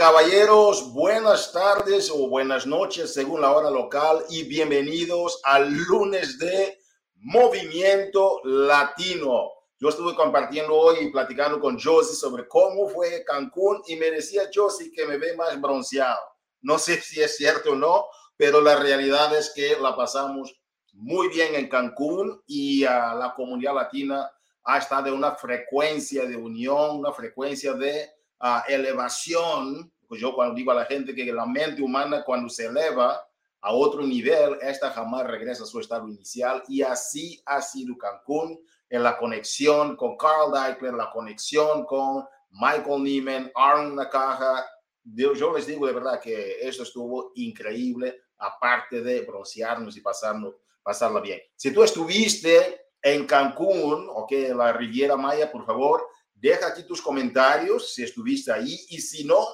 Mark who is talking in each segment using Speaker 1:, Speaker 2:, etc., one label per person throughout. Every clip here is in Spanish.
Speaker 1: caballeros, buenas tardes o buenas noches según la hora local y bienvenidos al lunes de Movimiento Latino. Yo estuve compartiendo hoy y platicando con Josie sobre cómo fue Cancún y me decía Josie que me ve más bronceado. No sé si es cierto o no, pero la realidad es que la pasamos muy bien en Cancún y a la comunidad latina ha estado en una frecuencia de unión, una frecuencia de elevación, pues yo cuando digo a la gente que la mente humana cuando se eleva a otro nivel, esta jamás regresa a su estado inicial y así ha sido Cancún en la conexión con Carl Deichler, la conexión con Michael Neiman, Aaron Nakaja. Yo les digo de verdad que esto estuvo increíble, aparte de broncearnos y pasarnos, pasarla bien. Si tú estuviste en Cancún, ok, en la Riviera Maya, por favor, Deja aquí tus comentarios si estuviste ahí y si no,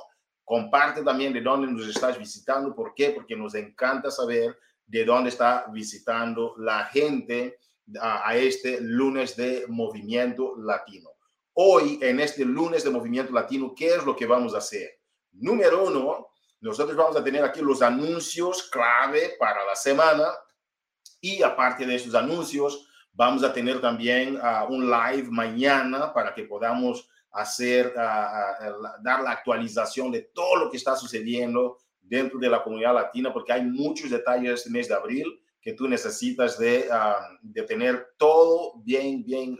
Speaker 1: comparte también de dónde nos estás visitando. ¿Por qué? Porque nos encanta saber de dónde está visitando la gente a, este lunes de Movimiento Latino. Hoy, en este lunes de Movimiento Latino, ¿qué es lo que vamos a hacer? Número uno, nosotros vamos a tener aquí los anuncios clave para la semana y aparte de esos anuncios, Vamos a tener también uh, un live mañana para que podamos hacer, uh, dar la actualización de todo lo que está sucediendo dentro de la comunidad latina, porque hay muchos detalles este mes de abril que tú necesitas de, de tener todo bien, bien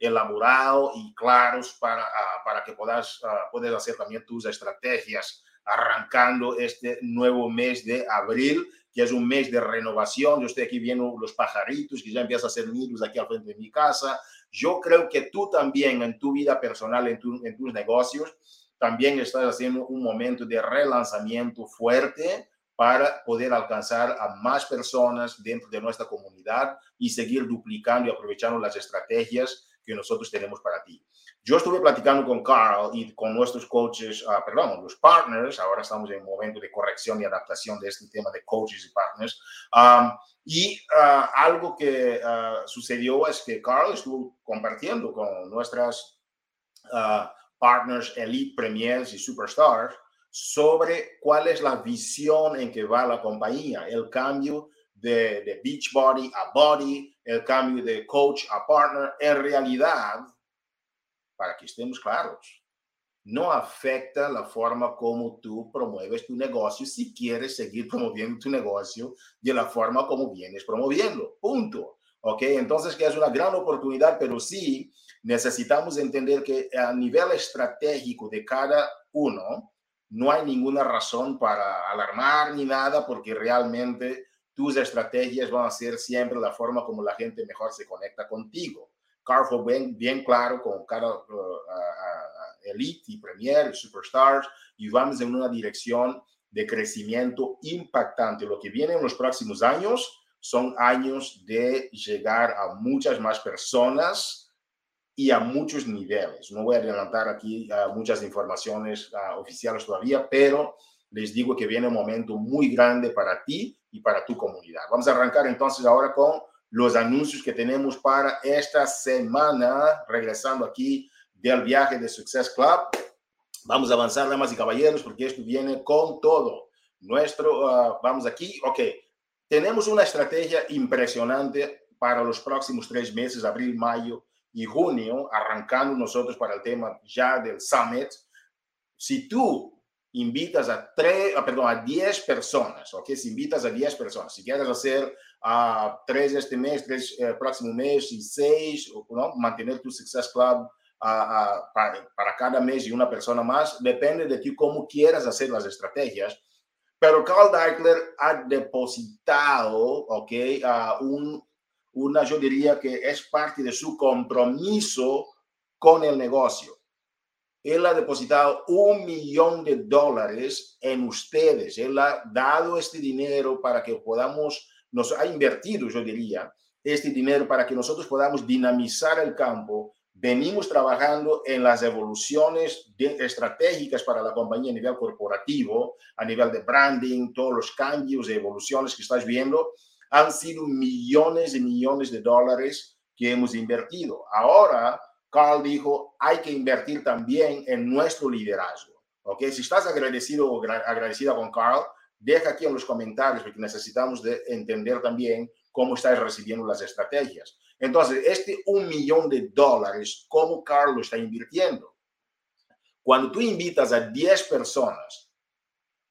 Speaker 1: elaborado y claros para, para que puedas, puedas hacer también tus estrategias arrancando este nuevo mes de abril que es un mes de renovación. Yo estoy aquí viendo los pajaritos que ya empiezan a hacer nidos aquí al frente de mi casa. Yo creo que tú también en tu vida personal, en, en tus negocios, también estás haciendo un momento de relanzamiento fuerte para poder alcanzar a más personas dentro de nuestra comunidad y seguir duplicando y aprovechando las estrategias que nosotros tenemos para ti. Yo estuve platicando con Carl y con nuestros coaches, uh, perdón, los partners, ahora estamos en un momento de corrección y adaptación de este tema de coaches y partners. Um, y uh, algo que uh, sucedió es que Carl estuvo compartiendo con nuestras partners elite, premiers y superstars sobre cuál es la visión en que va la compañía, el cambio de, de beach body a body, el cambio de coach a partner. En realidad, para que estemos claros, no afecta la forma como tú promueves tu negocio si quieres seguir promoviendo tu negocio de la forma como vienes promoviendo. Punto. ¿Ok? Entonces, que es una gran oportunidad, pero sí necesitamos entender que a nivel estratégico de cada uno, no hay ninguna razón para alarmar ni nada, porque realmente tus estrategias van a ser siempre la forma como la gente mejor se conecta contigo. Carl bien, claro con cada uh, elite y premier superstars y vamos en una dirección de crecimiento impactante. Lo que viene en los próximos años son años de llegar a muchas más personas y a muchos niveles. No voy a adelantar aquí uh, muchas informaciones uh, oficiales todavía, pero les digo que viene un momento muy grande para ti y para tu comunidad. Vamos a arrancar entonces ahora con los anuncios que tenemos para esta semana, regresando aquí del viaje de Success Club. Vamos a avanzar, damas y caballeros, porque esto viene con todo. Nuestro, ah, vamos aquí, ok. Tenemos una estrategia impresionante para los próximos tres meses, abril, mayo y junio, arrancando nosotros para el tema ya del Summit. Si tú invitas a tres, ah, perdón, a 10 personas, ¿ok? Si invitas a 10 personas, si quieres hacer a tres este mes, tres el eh, próximo mes y seis, ¿no? mantener tu Success Club para, para, cada mes y una persona más, depende de ti cómo quieras hacer las estrategias. Pero Carl Deichler ha depositado, ¿ok? un, una, yo diría que es parte de su compromiso con el negocio. Él ha depositado un millón de dólares en ustedes. Él ha dado este dinero para que podamos nos ha invertido, yo diría, este dinero para que nosotros podamos dinamizar el campo. Venimos trabajando en las evoluciones estratégicas para la compañía a nivel corporativo, a nivel de branding, todos los cambios y evoluciones que estás viendo. Han sido millones y millones de dólares que hemos invertido. Ahora Carl dijo, hay que invertir también en nuestro liderazgo. ¿Ok? Si estás agradecido o agradecida con Carl, deja aquí en los comentarios porque necesitamos de entender también cómo estás recibiendo las estrategias. Entonces, este un millón de dólares, ¿cómo Carl lo está invirtiendo? Cuando tú invitas a 10 personas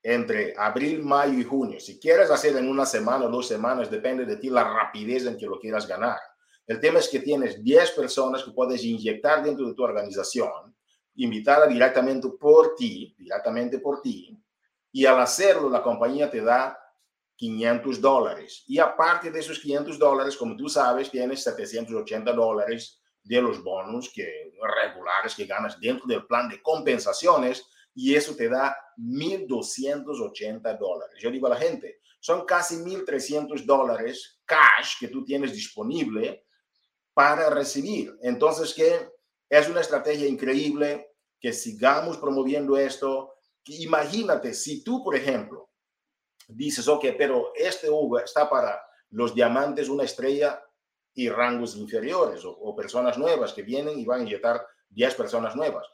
Speaker 1: entre abril, mayo y junio, si quieres hacer en una semana o dos semanas, depende de ti la rapidez en que lo quieras ganar. El tema es que tienes 10 personas que puedes inyectar dentro de tu organización, invitarla directamente por ti, directamente por ti, y al hacerlo la compañía te da 500 dólares. Y aparte de esos 500 dólares, como tú sabes, tienes 780 dólares de los bonos que, regulares que ganas dentro del plan de compensaciones y eso te da 1.280 dólares. Yo digo a la gente, son casi 1.300 dólares cash que tú tienes disponible para recibir. Entonces, que es una estrategia increíble que sigamos promoviendo esto. Imagínate, si tú, por ejemplo, dices, ok, pero este Uber está para los diamantes, una estrella y rangos inferiores o, personas nuevas que vienen y van a inyectar 10 personas nuevas.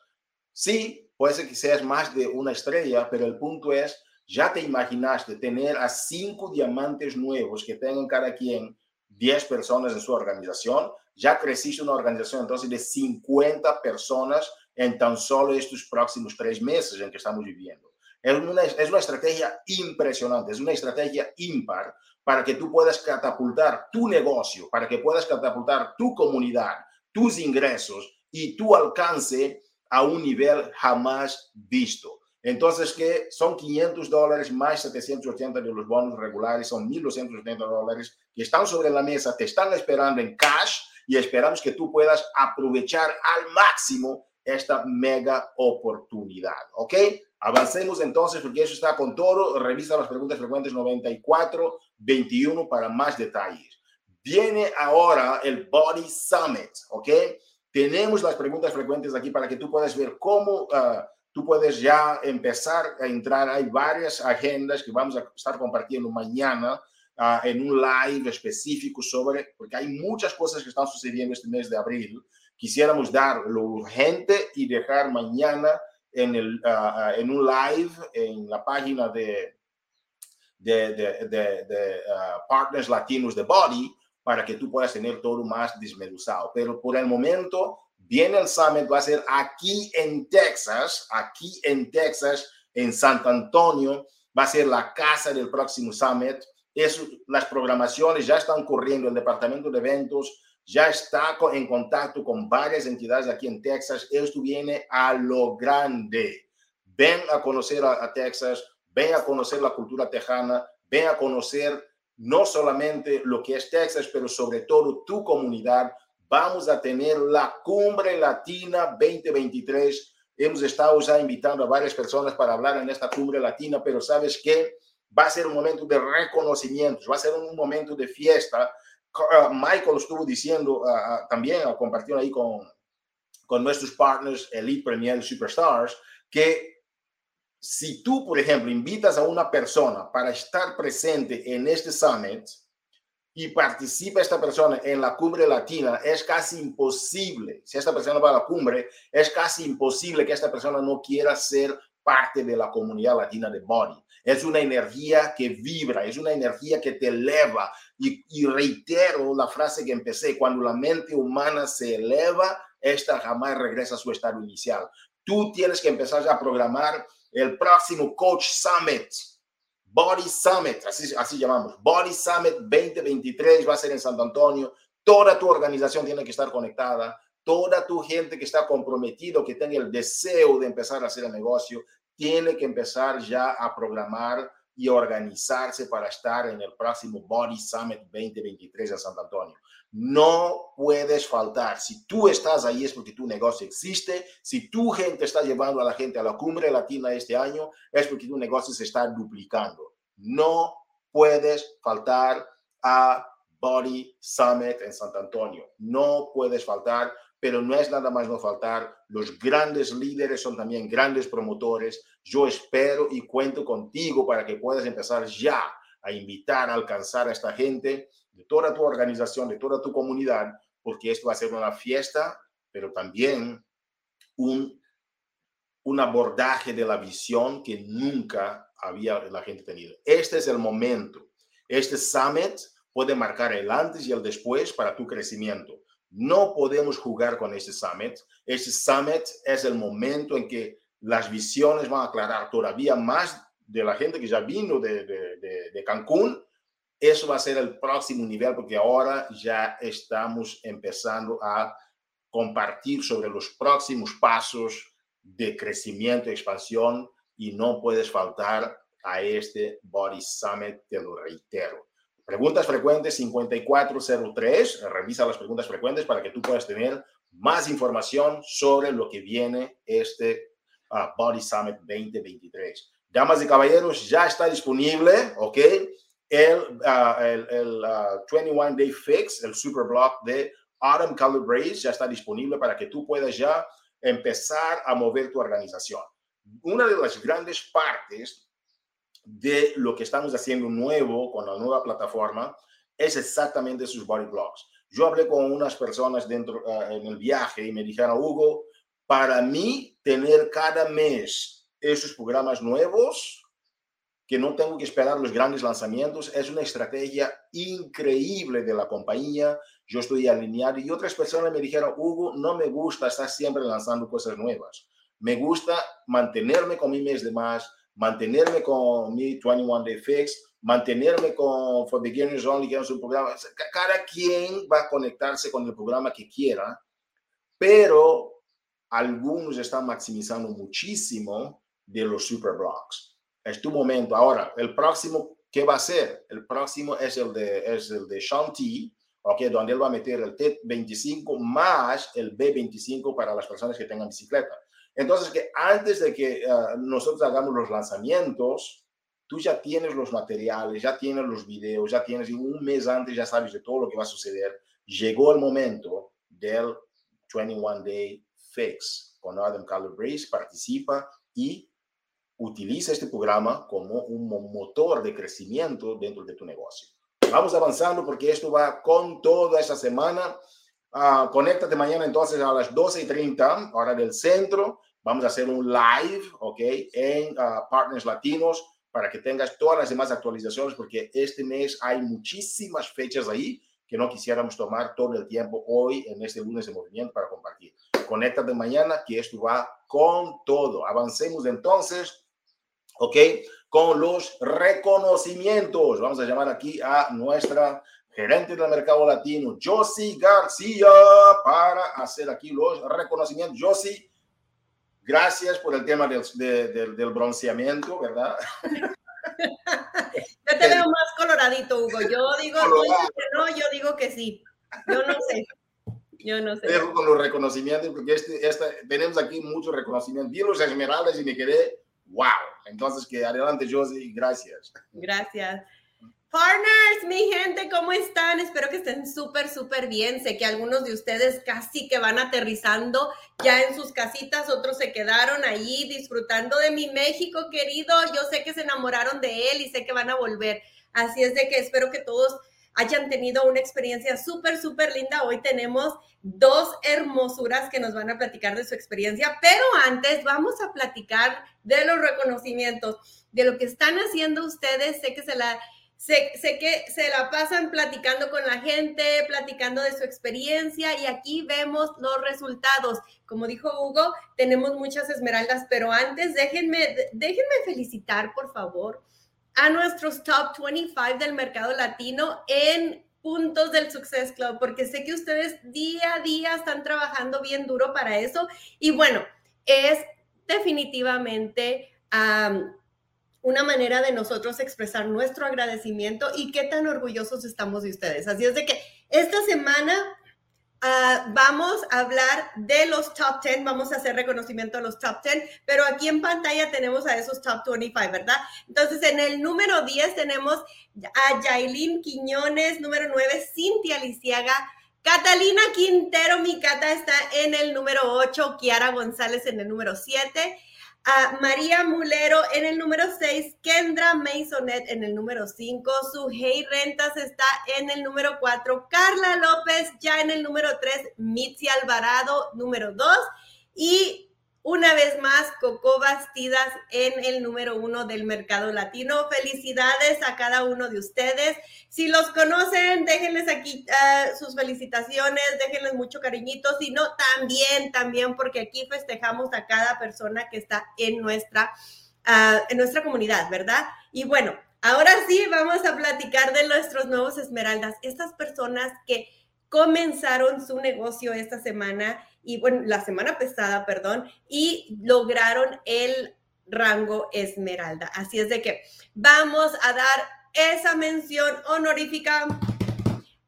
Speaker 1: Sí, puede ser que seas más de una estrella, pero el punto es, ya te imaginaste tener a cinco diamantes nuevos que tengan cada quien 10 personas en su organización, ya creciste una organización entonces de 50 personas en tan solo estos próximos tres meses en que estamos viviendo. Es una, es una estrategia impresionante, es una estrategia impar para que tú puedas catapultar tu negocio, para que puedas catapultar tu comunidad, tus ingresos y tu alcance a un nivel jamás visto. Entonces, que son 500 dólares más 780 de los bonos regulares, son 1.270 dólares que están sobre la mesa, te están esperando en cash y esperamos que tú puedas aprovechar al máximo esta mega oportunidad. ¿Ok? Avancemos entonces, porque eso está con todo. Revisa las preguntas frecuentes 94, 21 para más detalles. Viene ahora el Body Summit, ¿ok? Tenemos las preguntas frecuentes aquí para que tú puedas ver cómo uh, tú puedes ya empezar a entrar. Hay varias agendas que vamos a estar compartiendo mañana uh, en un live específico sobre, porque hay muchas cosas que están sucediendo este mes de abril. Quisiéramos dar lo urgente y dejar mañana en, el, ah, en un live en la página de, de, de, de ah, Partners Latinos de Body para que tú puedas tener todo más desmeduzado. Pero por el momento, viene el summit, va a ser aquí en Texas, aquí en Texas, en San Antonio, va a ser la casa del próximo summit. Eso, las programaciones ya están corriendo, el departamento de eventos ya está en contacto con varias entidades aquí en Texas. Esto viene a lo grande. Ven a conocer a, Texas, ven a conocer la cultura tejana, ven a conocer no solamente lo que es Texas, pero sobre todo tu comunidad. Vamos a tener la Cumbre Latina 2023. Hemos estado ya invitando a varias personas para hablar en esta Cumbre Latina, pero sabes que va a ser un momento de reconocimientos, va a ser un momento de fiesta Michael estuvo diciendo ah, ah, también, o compartió ahí con, con nuestros partners Elite Premier Superstars, que si tú, por ejemplo, invitas a una persona para estar presente en este summit y participa esta persona en la cumbre latina, es casi imposible, si esta persona va a la cumbre, es casi imposible que esta persona no quiera ser parte de la comunidad latina de Body. Es una energía que vibra, es una energía que te eleva. Y, reitero la frase que empecé, cuando la mente humana se eleva, esta jamás regresa a su estado inicial. Tú tienes que empezar a programar el próximo Coach Summit, Body Summit, así, así llamamos, Body Summit 2023 va a ser en Santo Antonio. Toda tu organización tiene que estar conectada toda tu gente que está comprometido, que tenga el deseo de empezar a hacer el negocio, tiene que empezar ya a programar y organizarse para estar en el próximo Body Summit 2023 en Santo Antonio. No puedes faltar. Si tú estás ahí es porque tu negocio existe. Si tu gente está llevando a la gente a la cumbre latina este año, es porque tu negocio se está duplicando. No puedes faltar a Body Summit en Santo Antonio. No puedes faltar pero no es nada más no faltar. Los grandes líderes son también grandes promotores. Yo espero y cuento contigo para que puedas empezar ya a invitar, a alcanzar a esta gente de toda tu organización, de toda tu comunidad, porque esto va a ser una fiesta pero también un, un abordaje de la visión que nunca había la gente tenido. Este es el momento. Este summit puede marcar el antes y el después para tu crecimiento. No podemos jugar con este summit. Este summit es el momento en que las visiones van a aclarar todavía más de la gente que ya vino de, Cancún. Eso va a ser el próximo nivel porque ahora ya estamos empezando a compartir sobre los próximos pasos de crecimiento y expansión y no puedes faltar a este Body Summit, te lo reitero. Preguntas frecuentes 5403. Revisa las preguntas frecuentes para que tú puedas tener más información sobre lo que viene este uh, Body Summit 2023. Damas y caballeros, ya está disponible, ¿ok? El, uh, el, el 21 uh, Day Fix, el Super Block de Autumn Color ya está disponible para que tú puedas ya empezar a mover tu organización. Una de las grandes partes de lo que estamos haciendo nuevo con la nueva plataforma es exactamente sus body blocks. Yo hablé con unas personas dentro uh, en el viaje y me dijeron, Hugo, para mí tener cada mes esos programas nuevos, que no tengo que esperar los grandes lanzamientos, es una estrategia increíble de la compañía. Yo estoy alineado y otras personas me dijeron, Hugo, no me gusta estar siempre lanzando cosas nuevas. Me gusta mantenerme con mi mes de más, mantenerme con mi 21 Day Fix, mantenerme con For Beginners Only, que es un programa. Cada quien va a conectarse con el programa que quiera, pero algunos están maximizando muchísimo de los super blocks. Es tu momento. Ahora, el próximo, ¿qué va a ser? El próximo es el de, es el de Shanti, okay, donde él va a meter el T25 más el B25 para las personas que tengan bicicleta. Entonces, que antes de que uh, nosotros hagamos los lanzamientos, tú ya tienes los materiales, ya tienes los videos, ya tienes, un mes antes ya sabes de todo lo que va a suceder. Llegó el momento del 21 Day Fix con Adam Calabrese, participa y utiliza este programa como un motor de crecimiento dentro de tu negocio. Vamos avanzando porque esto va con toda esta semana. Uh, conéctate mañana entonces a las 12 y 30, hora del centro. Vamos a hacer un live, ¿ok? En uh, Partners Latinos para que tengas todas las demás actualizaciones porque este mes hay muchísimas fechas ahí que no quisiéramos tomar todo el tiempo hoy en este lunes de movimiento para compartir. Conéctate mañana que esto va con todo. Avancemos entonces, ¿ok? Con los reconocimientos. Vamos a llamar aquí a nuestra gerente del mercado latino, Josie García, para hacer aquí los reconocimientos. Josie, gracias por el tema del, del bronceamiento, ¿verdad?
Speaker 2: Yo te veo más coloradito, Hugo. Yo digo que no, yo digo que sí. Yo no sé. Yo no sé.
Speaker 1: Dejo con los reconocimientos, porque este, esta, tenemos aquí muchos reconocimientos. Vi los esmeraldas y me quedé, wow. Entonces, que adelante, Josie, gracias.
Speaker 2: Gracias. Partners, mi gente, ¿cómo están? Espero que estén súper, súper bien. Sé que algunos de ustedes casi que van aterrizando ya en sus casitas, otros se quedaron ahí disfrutando de mi México querido. Yo sé que se enamoraron de él y sé que van a volver. Así es de que espero que todos hayan tenido una experiencia súper, súper linda. Hoy tenemos dos hermosuras que nos van a platicar de su experiencia, pero antes vamos a platicar de los reconocimientos, de lo que están haciendo ustedes. Sé que se la Sé, que se la pasan platicando con la gente, platicando de su experiencia y aquí vemos los resultados. Como dijo Hugo, tenemos muchas esmeraldas, pero antes déjenme, déjenme felicitar, por favor, a nuestros top 25 del mercado latino en puntos del Success Club, porque sé que ustedes día a día están trabajando bien duro para eso. Y bueno, es definitivamente una manera de nosotros expresar nuestro agradecimiento y qué tan orgullosos estamos de ustedes. Así es de que esta semana uh, vamos a hablar de los top 10, vamos a hacer reconocimiento a los top 10, pero aquí en pantalla tenemos a esos top 25, ¿verdad? Entonces, en el número 10 tenemos a Yailin Quiñones, número 9, Cintia Lisiaga, Catalina Quintero, mi Cata está en el número 8, Kiara González en el número 7, a María Mulero en el número 6, Kendra Masonet en el número 5, Sujei Rentas está en el número 4, Carla López ya en el número 3, Mitzi Alvarado número 2 y una vez más, Coco Bastidas en el número uno del mercado latino. Felicidades a cada uno de ustedes. Si los conocen, déjenles aquí ah, sus felicitaciones, déjenles mucho cariñito. Si no, también, también, porque aquí festejamos a cada persona que está en nuestra, ah, en nuestra comunidad, ¿verdad? Y bueno, ahora sí vamos a platicar de nuestros nuevos esmeraldas. Estas personas que comenzaron su negocio esta semana y bueno, la semana pasada, perdón, y lograron el rango esmeralda. Así es de que vamos a dar esa mención honorífica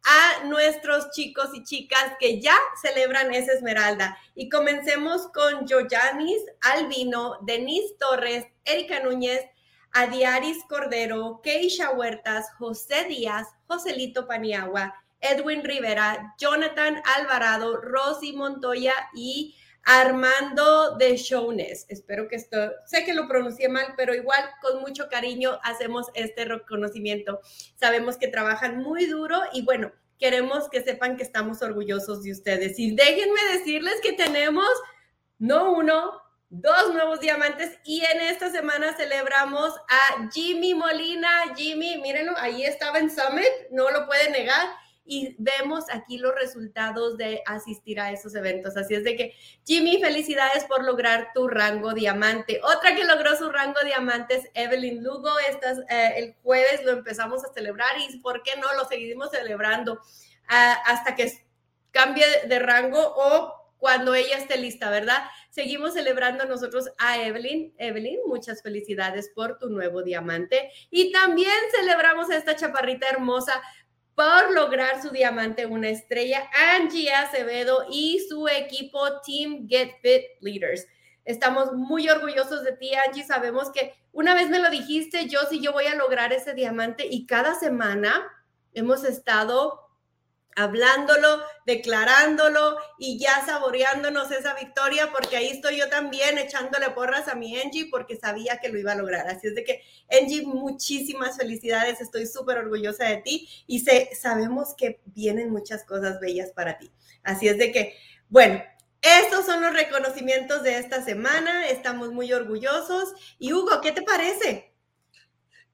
Speaker 2: a nuestros chicos y chicas que ya celebran esa esmeralda. Y comencemos con Joyanis Albino, Denise Torres, Erika Núñez, Adiaris Cordero, Keisha Huertas, José Díaz, Joselito Paniagua, Edwin Rivera, Jonathan Alvarado, Rosy Montoya y Armando de Shownes. Espero que esto, sé que lo pronuncié mal, pero igual con mucho cariño hacemos este reconocimiento. Sabemos que trabajan muy duro y bueno, queremos que sepan que estamos orgullosos de ustedes. Y déjenme decirles que tenemos no uno, dos nuevos diamantes y en esta semana celebramos a Jimmy Molina. Jimmy, mírenlo, ahí estaba en Summit, no lo puede negar y vemos aquí los resultados de asistir a esos eventos. Así es de que, Jimmy, felicidades por lograr tu rango diamante. Otra que logró su rango diamante es Evelyn Lugo. Estas, eh, el jueves lo empezamos a celebrar y ¿por qué no lo seguimos celebrando ah, hasta que cambie de rango o cuando ella esté lista, ¿verdad? Seguimos celebrando nosotros a Evelyn. Evelyn, muchas felicidades por tu nuevo diamante. Y también celebramos a esta chaparrita hermosa por lograr su diamante una estrella, Angie Acevedo y su equipo Team Get Fit Leaders. Estamos muy orgullosos de ti, Angie. Sabemos que una vez me lo dijiste, yo sí, yo voy a lograr ese diamante y cada semana hemos estado hablándolo, declarándolo y ya saboreándonos esa victoria, porque ahí estoy yo también echándole porras a mi Angie porque sabía que lo iba a lograr. Así es de que, Angie, muchísimas felicidades, estoy súper orgullosa de ti y sé, sabemos que vienen muchas cosas bellas para ti. Así es de que, bueno, estos son los reconocimientos de esta semana, estamos muy orgullosos. Y Hugo, ¿qué te parece?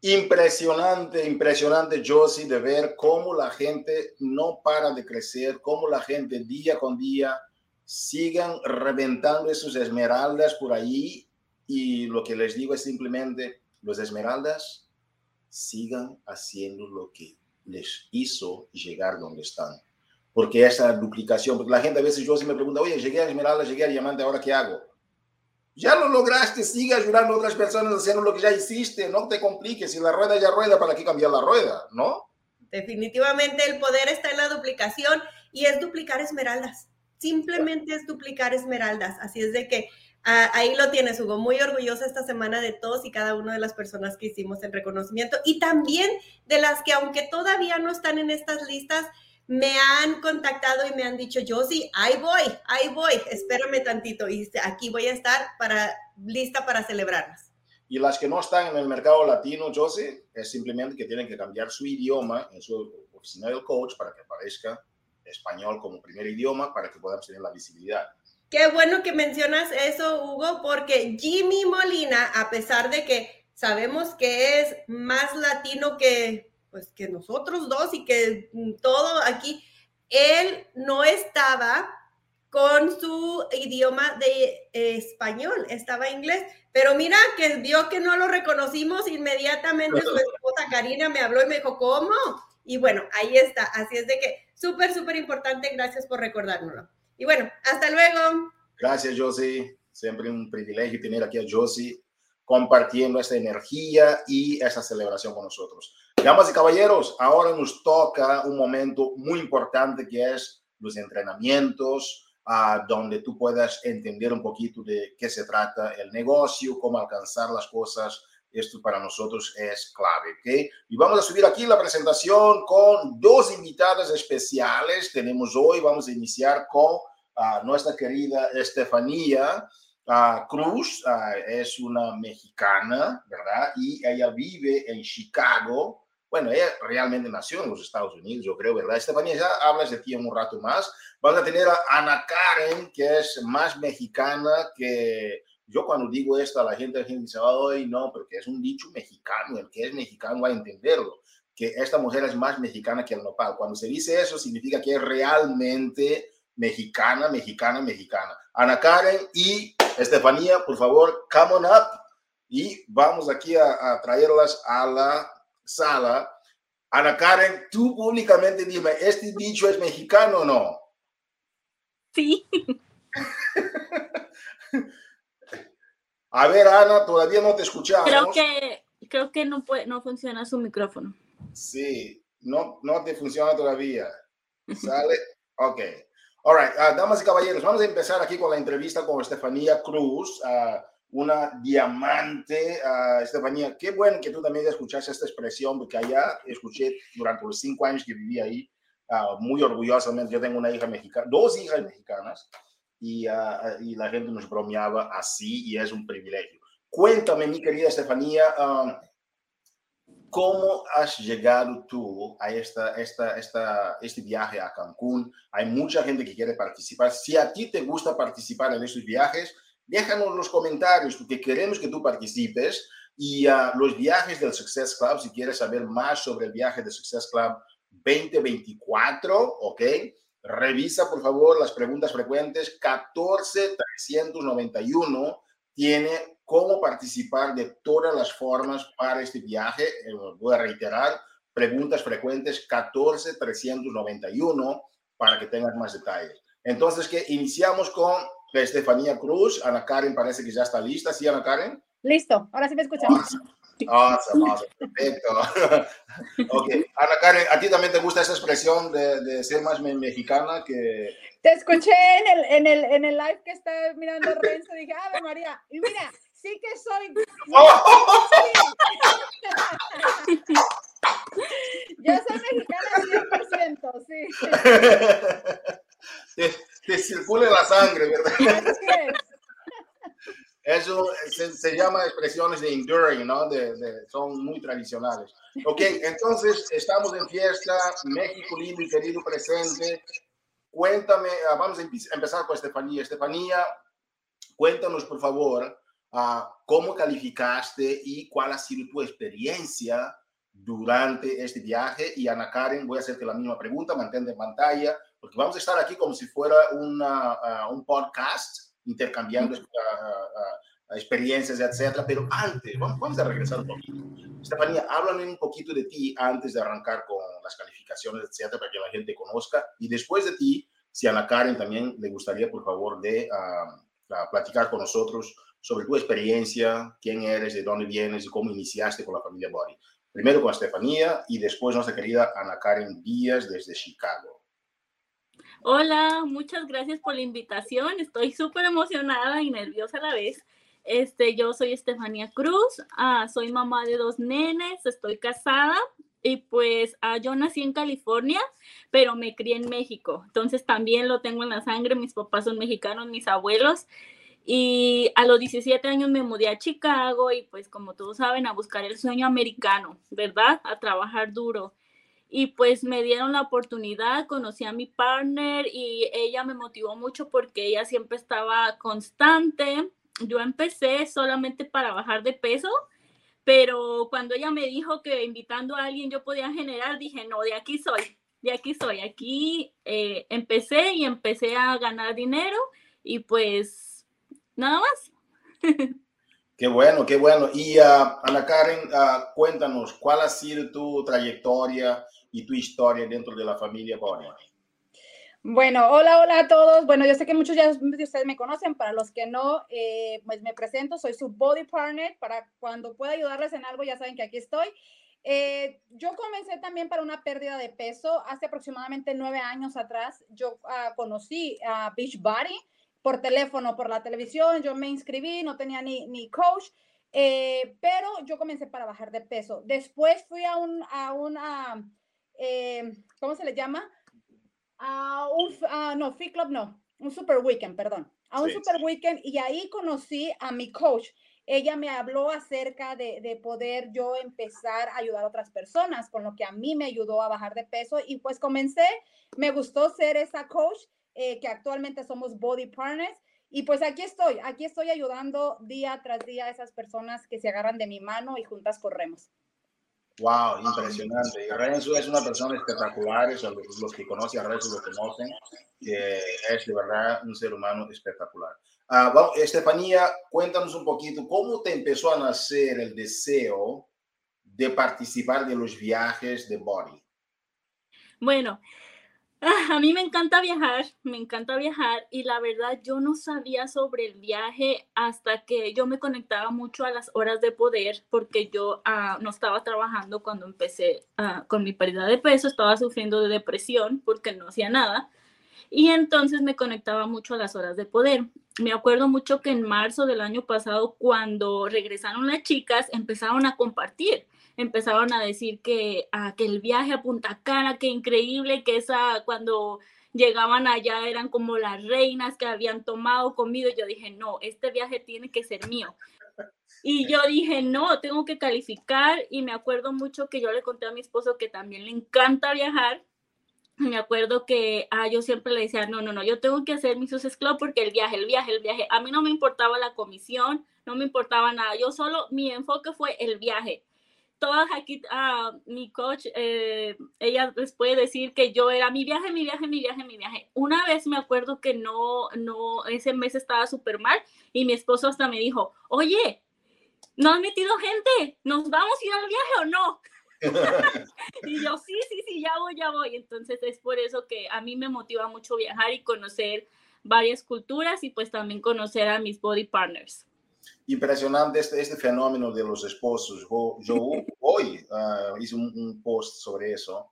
Speaker 1: Impresionante, impresionante, Josie, de ver cómo la gente no para de crecer, cómo la gente día con día sigan reventando esos esmeraldas por ahí. Y lo que les digo es simplemente, los esmeraldas sigan haciendo lo que les hizo llegar donde están. Porque esa duplicación, porque la gente a veces, Josie me pregunta, oye, llegué a esmeralda, llegué a diamante, ¿ahora qué hago? Ya lo lograste, sigue ayudando a otras personas haciendo lo que ya hiciste, no te compliques, si la rueda ya rueda, ¿para qué cambiar la rueda? ¿No?
Speaker 2: Definitivamente el poder está en la duplicación y es duplicar esmeraldas. Simplemente es duplicar esmeraldas. Así es de que ah, ahí lo tienes, Hugo. Muy orgullosa esta semana de todos y cada una de las personas que hicimos el reconocimiento y también de las que, aunque todavía no están en estas listas, me han contactado y me han dicho, yo sí, ahí voy, ahí voy, espérame tantito y aquí voy a estar para, lista para celebrarlas.
Speaker 1: Y las que no están en el mercado latino, Josie, es simplemente que tienen que cambiar su idioma en su oficina del coach para que aparezca español como primer idioma para que puedan tener la visibilidad.
Speaker 2: Qué bueno que mencionas eso, Hugo, porque Jimmy Molina, a pesar de que sabemos que es más latino que pues que nosotros dos y que todo aquí, él no estaba con su idioma de español, estaba inglés, pero mira que vio que no lo reconocimos inmediatamente, su esposa Karina me habló y me dijo, ¿cómo? Y bueno, ahí está, así es de que súper, súper importante, gracias por recordárnoslo. Y bueno, hasta luego.
Speaker 1: Gracias, Josie. Siempre un privilegio tener aquí a Josie compartiendo esta energía y esta celebración con nosotros. Damas y caballeros, ahora nos toca un momento muy importante que es los entrenamientos, uh, donde tú puedas entender un poquito de qué se trata el negocio, cómo alcanzar las cosas. Esto para nosotros es clave, ¿ok? Y vamos a subir aquí la presentación con dos invitadas especiales. Tenemos hoy, vamos a iniciar con uh, nuestra querida Estefanía Cruz es una mexicana, ¿verdad? Y ella vive en Chicago. Bueno, ella realmente nació en los Estados Unidos, yo creo, ¿verdad? Estefanía, ya hablas de ti un rato más. Vamos a tener a Ana Karen, que es más mexicana que... Yo cuando digo esto a la gente, la gente dice, hoy no, porque es un dicho mexicano, el que es mexicano va a entenderlo, que esta mujer es más mexicana que el nopal. Cuando se dice eso, significa que es realmente mexicana, mexicana, mexicana. Ana Karen y Estefanía, por favor, come on up y vamos aquí a, traerlas a la sala. Ana Karen, tú públicamente dime, ¿este dicho es mexicano o no?
Speaker 3: Sí.
Speaker 1: a ver, Ana, todavía no te escuchamos.
Speaker 3: Creo que, creo que no, puede, no funciona su micrófono.
Speaker 1: Sí, no, no te funciona todavía. ¿Sale? Ok. All right, uh, damas y caballeros, vamos a empezar aquí con la entrevista con Estefanía Cruz, uh, una diamante. Uh, Estefanía, qué bueno que tú también escuchaste esta expresión, porque allá escuché durante los cinco años que viví ahí, muy orgullosamente. Yo tengo una hija mexicana, dos hijas mexicanas, y, y, la gente nos bromeaba así, y es un privilegio. Cuéntame, mi querida Estefanía, um, ¿Cómo has llegado tú a esta, esta, esta, este viaje a Cancún? Hay mucha gente que quiere participar. Si a ti te gusta participar en estos viajes, déjanos los comentarios porque queremos que tú participes. Y uh, los viajes del Success Club, si quieres saber más sobre el viaje del Success Club 2024, ¿ok? Revisa por favor las preguntas frecuentes 14391 tiene cómo participar de todas las formas para este viaje. Eh, voy a reiterar, preguntas frecuentes 14391 para que tengas más detalles. Entonces, que iniciamos con Estefanía Cruz. Ana Karen parece que ya está lista. ¿Sí, Ana Karen?
Speaker 3: Listo, ahora sí me escuchamos.
Speaker 1: Awesome, awesome, perfecto. ok, Ana Karen, ¿a ti también te gusta esa expresión de, de ser más mexicana que...
Speaker 3: Te escuché en el, en el, en el live que está mirando Renzo, dije, Ave María, y mira, sí que soy. Yo soy mexicana 100%,
Speaker 1: sí. te circula la sangre, ¿verdad? Eso se, se, llama expresiones de enduring, ¿no? De, de, son muy tradicionales. Ok, entonces estamos en fiesta, México lindo y querido presente. Cuéntame, ah, vamos a empezar con Estefanía. Estefanía, cuéntanos por favor cómo calificaste y cuál ha sido tu experiencia durante este viaje. Y Ana Karen, voy a hacerte la misma pregunta, mantente en pantalla, porque vamos a estar aquí como si fuera una, un podcast, intercambiando experiencias, etcétera. Pero antes, vamos, vamos, a regresar un poquito. Estefanía, háblame un poquito de ti antes de arrancar con las calificaciones, etcétera, para que la gente conozca. Y después de ti, si a Ana Karen también le gustaría, por favor, de platicar con nosotros sobre tu experiencia, quién eres, de dónde vienes y cómo iniciaste con la familia Body. Primero con Estefanía y después nuestra querida Ana Karen Díaz desde Chicago.
Speaker 3: Hola, muchas gracias por la invitación. Estoy súper emocionada y nerviosa a la vez. Este, yo soy Estefanía Cruz, ah, soy mamá de dos nenes, estoy casada y pues ah, yo nací en California, pero me crié en México. Entonces también lo tengo en la sangre, mis papás son mexicanos, mis abuelos. Y a los 17 años me mudé a Chicago y pues como todos saben, a buscar el sueño americano, ¿verdad? A trabajar duro. Y pues me dieron la oportunidad, conocí a mi partner y ella me motivó mucho porque ella siempre estaba constante. Yo empecé solamente para bajar de peso, pero cuando ella me dijo que invitando a alguien yo podía generar, dije, no, de aquí soy, de aquí soy. Aquí eh, empecé y empecé a ganar dinero y pues Nada más.
Speaker 1: Qué bueno, qué bueno. Y uh, Ana Karen, uh, cuéntanos, ¿cuál ha sido tu trayectoria y tu historia dentro de la familia Bonnie?
Speaker 4: Bueno, hola, hola a todos. Bueno, yo sé que muchos de ustedes me conocen, para los que no, eh, pues me presento, soy su body partner, para cuando pueda ayudarles en algo, ya saben que aquí estoy. Eh, yo comencé también para una pérdida de peso hace aproximadamente nueve años atrás. Yo uh, conocí a Beach Body por teléfono, por la televisión, yo me inscribí, no tenía ni, ni coach, eh, pero yo comencé para bajar de peso. Después fui a un, a una, eh, ¿cómo se le llama? A un, no, Fit Club no, un Super Weekend, perdón. a un super weekend y ahí conocí a mi coach. Ella me habló acerca de, de, poder yo empezar a ayudar a otras personas, con lo que a mí me ayudó a bajar de peso y pues comencé, me gustó ser esa coach eh, que actualmente somos Body Partners. Y pues aquí estoy, aquí estoy ayudando día tras día a esas personas que se agarran de mi mano y juntas corremos.
Speaker 1: Wow, impresionante. Renzo es una persona espectacular, los, los que conocen a Renzo lo conocen, que es de verdad un ser humano espectacular. Uh, Estefanía, cuéntanos un poquito, ¿cómo te empezó a nacer el deseo de participar de los viajes de Body?
Speaker 3: Bueno, Ah, a mí me encanta viajar, me encanta viajar y la verdad yo no sabía sobre el viaje hasta que yo me conectaba mucho a las horas de poder porque yo ah, no estaba trabajando cuando empecé ah, con mi pérdida de peso, estaba sufriendo de depresión porque no hacía nada y entonces me conectaba mucho a las horas de poder. Me acuerdo mucho que en marzo del año pasado cuando regresaron las chicas empezaron a compartir empezaron a decir que, ah, que el viaje a Punta Cana, que increíble, que esa cuando llegaban allá eran como las reinas que habían tomado, comido. Yo dije, no, este viaje tiene que ser mío. Y yo dije, no, tengo que calificar. Y me acuerdo mucho que yo le conté a mi esposo que también le encanta viajar. Me acuerdo que ah, yo siempre le decía, no, no, no, yo tengo que hacer mi Success Club porque el viaje, el viaje, el viaje. A mí no me importaba la comisión, no me importaba nada. Yo solo, mi enfoque fue el viaje todas aquí, uh, mi coach, eh, ella les puede decir que yo era mi viaje, mi viaje, mi viaje, mi viaje. Una vez me acuerdo que no, no, ese mes estaba súper mal y mi esposo hasta me dijo, oye, ¿no has metido gente? ¿Nos vamos a ir al viaje o no? y yo, sí, sí, sí, ya voy, ya voy. Entonces es por eso que a mí me motiva mucho viajar y conocer varias culturas y pues también conocer a mis body partners
Speaker 1: impresionante este, este fenómeno de los esposos. Yo, hoy uh, hice un, post sobre eso,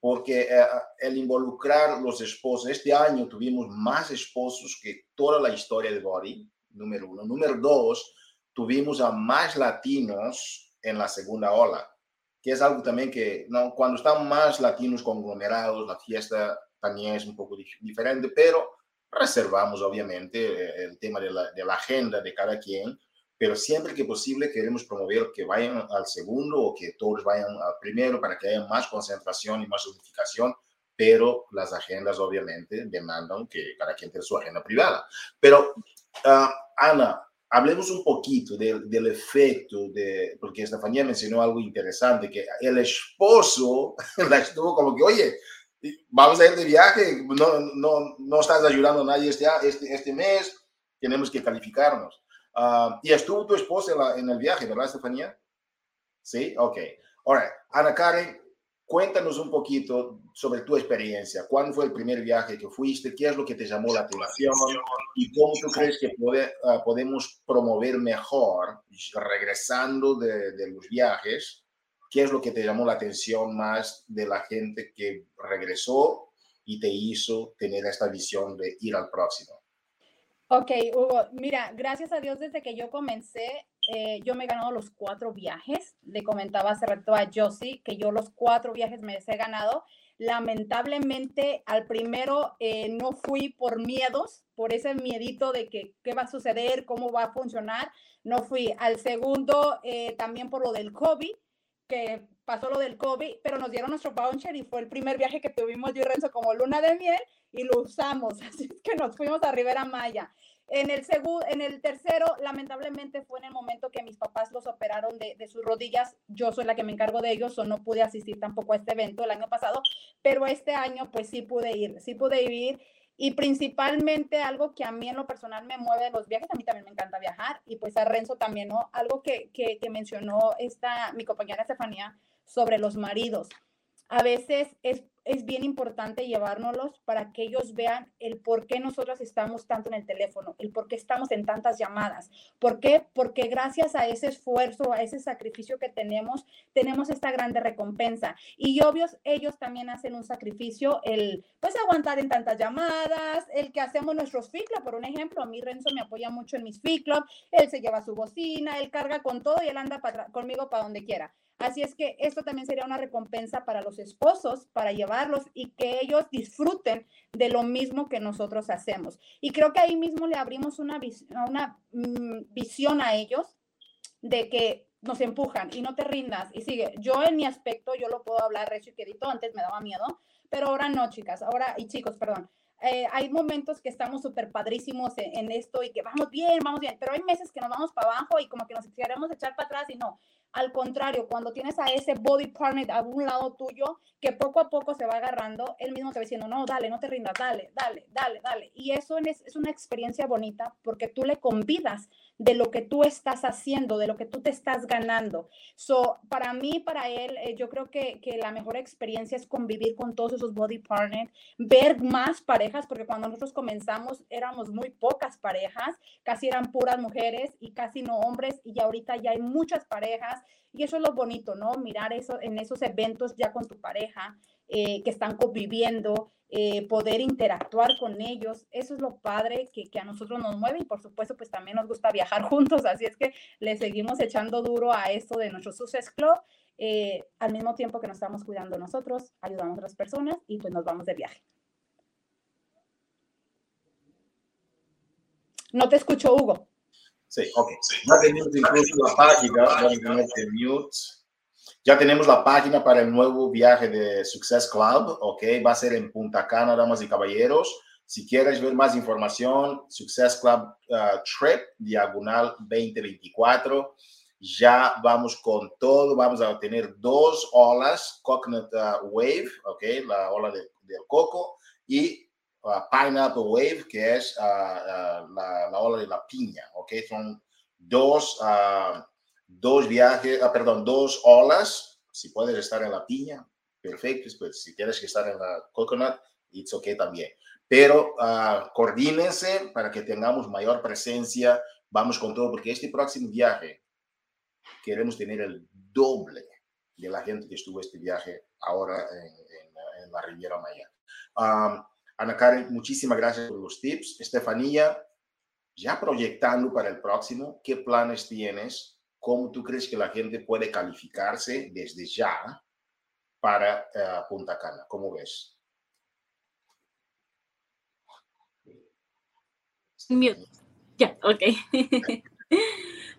Speaker 1: porque uh, el involucrar los esposos, este año tuvimos más esposos que toda la historia de Body, número uno. Número dos, tuvimos a más latinos en la segunda ola, que es algo también que no, cuando están más latinos conglomerados, la fiesta también es un poco diferente, pero reservamos obviamente eh, el tema de la, de la, agenda de cada quien, pero siempre que posible queremos promover que vayan al segundo o que todos vayan al primero para que haya más concentración y más unificación, pero las agendas obviamente demandan que cada quien tenga su agenda privada. Pero, uh, Ana, hablemos un poquito del, del efecto de, porque Estefanía mencionó algo interesante, que el esposo la estuvo como que, oye, vamos a ir de viaje, no, no, no estás ayudando a nadie este, este, este mes, tenemos que calificarnos. Uh, y estuvo tu esposa en, la, en, el viaje, ¿verdad, Estefanía? Sí, ok. Ahora, Ana Karen, cuéntanos un poquito sobre tu experiencia. ¿Cuándo fue el primer viaje que fuiste? ¿Qué es lo que te llamó la atención? ¿Y cómo tú crees que puede, uh, podemos promover mejor, regresando de, de los viajes, ¿Qué es lo que te llamó la atención más de la gente que regresó y te hizo tener esta visión de ir al próximo?
Speaker 4: Ok, Hugo, mira, gracias a Dios desde que yo comencé, eh, yo me he ganado los cuatro viajes. Le comentaba hace rato a Josie que yo los cuatro viajes me he ganado. Lamentablemente, al primero eh, no fui por miedos, por ese miedito de que qué va a suceder, cómo va a funcionar. No fui. Al segundo, eh, también por lo del COVID que pasó lo del COVID, pero nos dieron nuestro voucher y fue el primer viaje que tuvimos yo y Renzo como luna de miel y lo usamos, así que nos fuimos a Rivera Maya. En el, segundo, en el tercero, lamentablemente fue en el momento que mis papás los operaron de, sus rodillas. Yo soy la que me encargo de ellos, o no pude asistir tampoco a este evento el año pasado, pero este año pues sí pude ir, sí pude ir y principalmente algo que a mí en lo personal me mueve los viajes, a mí también me encanta viajar y pues a Renzo también, ¿no? Algo que, que, que mencionó esta, mi compañera Estefanía sobre los maridos. A veces es es bien importante llevárnoslos para que ellos vean el por qué nosotros estamos tanto en el teléfono, el por qué estamos en tantas llamadas. ¿Por qué? Porque gracias a ese esfuerzo, a ese sacrificio que tenemos, tenemos esta grande recompensa. Y obvios, ellos también hacen un sacrificio, el pues aguantar en tantas llamadas, el que hacemos nuestros FICLA, por un ejemplo, a mí Renzo me apoya mucho en mis FICLA, él se lleva su bocina, él carga con todo y él anda conmigo para donde quiera. Así es que esto también sería una recompensa para los esposos, para llevarlos y que ellos disfruten de lo mismo que nosotros hacemos. Y creo que ahí mismo le abrimos una, mm, visión a ellos de que nos empujan y no te rindas y sigue. Yo en mi aspecto, yo lo puedo hablar recio y quedito, antes me daba miedo, pero ahora no, chicas, ahora, y chicos, perdón, eh, hay momentos que estamos súper padrísimos en, esto y que vamos bien, vamos bien, pero hay meses que nos vamos para abajo y como que nos queremos echar para atrás y no. Al contrario, cuando tienes a ese body partner a un lado tuyo que poco a poco se va agarrando, él mismo te va diciendo, no, dale, no te rindas, dale, dale, dale, dale. Y eso es, es una experiencia bonita porque tú le convidas de lo que tú estás haciendo, de lo que tú te estás ganando. So, para mí, para él, eh, yo creo que, que, la mejor experiencia es convivir con todos esos body partners, ver más parejas, porque cuando nosotros comenzamos éramos muy pocas parejas, casi eran puras mujeres y casi no hombres, y ahorita ya hay muchas parejas, y eso es lo bonito, ¿no? Mirar eso en esos eventos ya con tu pareja, eh, que están conviviendo, eh, poder interactuar con ellos. Eso es lo padre que, a nosotros nos mueve y por supuesto pues también nos gusta viajar juntos, así es que le seguimos echando duro a esto de nuestro Success Club. Eh, al mismo tiempo que nos estamos cuidando nosotros, ayudamos a las personas y pues nos vamos de viaje. No te escucho, Hugo.
Speaker 1: Sí, ok. Incluso la página, mute. Ya tenemos la página para el nuevo viaje de Success Club, ok, va a ser en Punta Cana, damas y caballeros. Si quieres ver más información, Success Club uh, Trip, diagonal 2024. Ya vamos con todo, vamos a tener dos olas, Coconut uh, Wave, ok, la ola del coco, y uh, Pineapple Wave, que es la, ola de la piña, ok, son dos dos viajes, ah, perdón, dos olas. Si puedes estar en la piña, perfecto. Pues si quieres que estar en la coconut, it's okay también. Pero uh, coordínense para que tengamos mayor presencia. Vamos con todo, porque este próximo viaje queremos tener el doble de la gente que estuvo este viaje ahora en, en, la Riviera Maya. Um, Ana Karen, muchísimas gracias por los tips. Estefanía, ya proyectando para el próximo, ¿qué planes tienes ¿cómo tú crees que la gente puede calificarse desde ya para uh, Punta Cana? ¿Cómo ves?
Speaker 3: Ya, ok.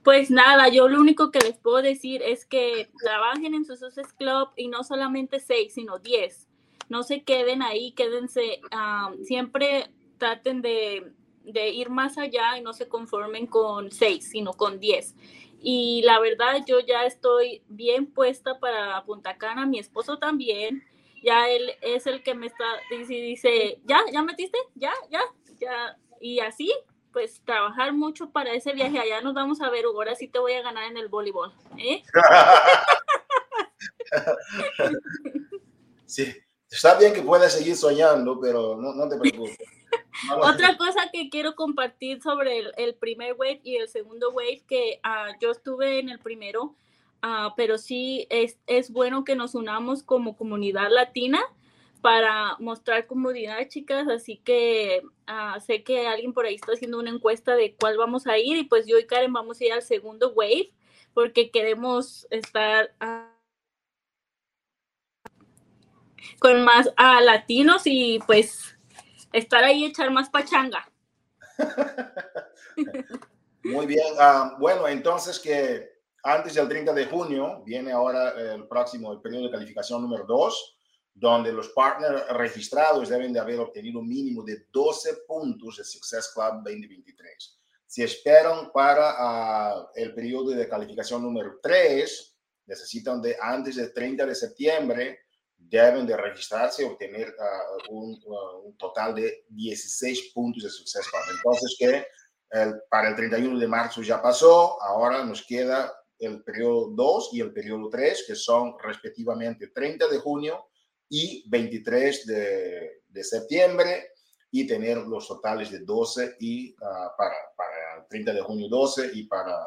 Speaker 3: pues nada, yo lo único que les puedo decir es que trabajen en su Success Club y no solamente seis, sino diez. No se queden ahí, quédense, um, siempre traten de, de, ir más allá y no se conformen con seis, sino con diez y la verdad yo ya estoy bien puesta para Punta Cana, mi esposo también, ya él es el que me está, dice, dice, ya, ya metiste, ya, ya, ya, y así, pues trabajar mucho para ese viaje, allá nos vamos a ver, ahora sí te voy a ganar en el voleibol, ¿eh?
Speaker 1: sí, está bien que puedas seguir soñando, pero no, no te preocupes.
Speaker 3: Otra cosa que quiero compartir sobre el, primer wave y el segundo wave, que uh, yo estuve en el primero, uh, pero sí es, es bueno que nos unamos como comunidad latina para mostrar comodidad, chicas. Así que uh, sé que alguien por ahí está haciendo una encuesta de cuál vamos a ir y pues yo y Karen vamos a ir al segundo wave porque queremos estar con más latinos y pues estar ahí y echar más pachanga.
Speaker 1: Muy bien. Ah, bueno, entonces que antes del 30 de junio viene ahora el próximo, el periodo de calificación número 2, donde los partners registrados deben de haber obtenido un mínimo de 12 puntos de Success Club 2023. Si esperan para ah, el periodo de calificación número 3, necesitan de antes del 30 de septiembre deben de registrarse y obtener ah, un, ah, un, total de 16 puntos de suceso. Entonces, que para el 31 de marzo ya pasó, ahora nos queda el periodo 2 y el periodo 3, que son respectivamente 30 de junio y 23 de, de septiembre, y tener los totales de 12 y ah, para, para el 30 de junio 12 y para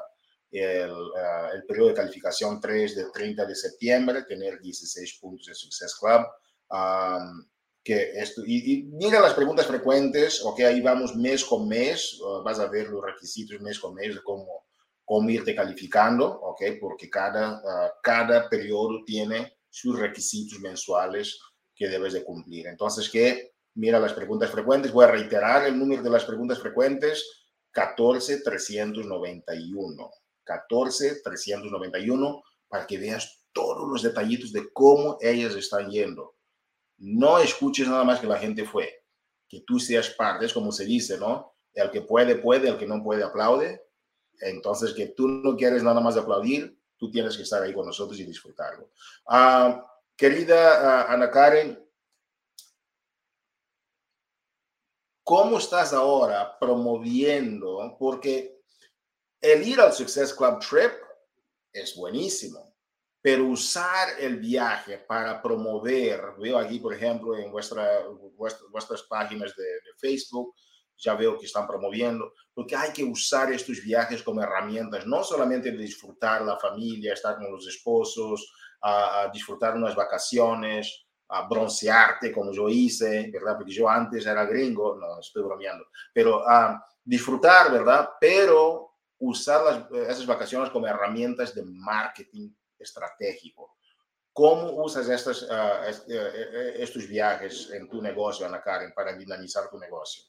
Speaker 1: el, uh, el, periodo de calificación 3 del 30 de septiembre, tener 16 puntos de Success Club. Um, que esto, y, y, mira las preguntas frecuentes, ok, ahí vamos mes con mes, uh, vas a ver los requisitos mes con mes de cómo, cómo irte calificando, ¿ok? Porque cada, ah, cada periodo tiene sus requisitos mensuales que debes de cumplir. Entonces, que mira las preguntas frecuentes. Voy a reiterar el número de las preguntas frecuentes, 14391. 14391 para que veas todos los detallitos de cómo ellas están yendo. No escuches nada más que la gente fue, que tú seas parte, es como se dice, ¿no? El que puede, puede, el que no puede, aplaude. Entonces, que tú no quieres nada más aplaudir, tú tienes que estar ahí con nosotros y disfrutarlo. Ah, querida ah, Ana Karen, ¿cómo estás ahora promoviendo? Porque el ir al Success Club Trip es buenísimo, pero usar el viaje para promover, veo aquí, por ejemplo, en vuestra, vuestras, páginas de, Facebook, ya veo que están promoviendo, porque hay que usar estos viajes como herramientas, no solamente de disfrutar la familia, estar con los esposos, a, disfrutar unas vacaciones, a broncearte como yo hice, ¿verdad? Porque yo antes era gringo, no, estoy bromeando, pero a disfrutar, ¿verdad? Pero usar las, esas vacaciones como herramientas de marketing estratégico. ¿Cómo usas estos, ah, eh, eh, estos viajes en tu negocio, Ana Karen, para dinamizar tu negocio?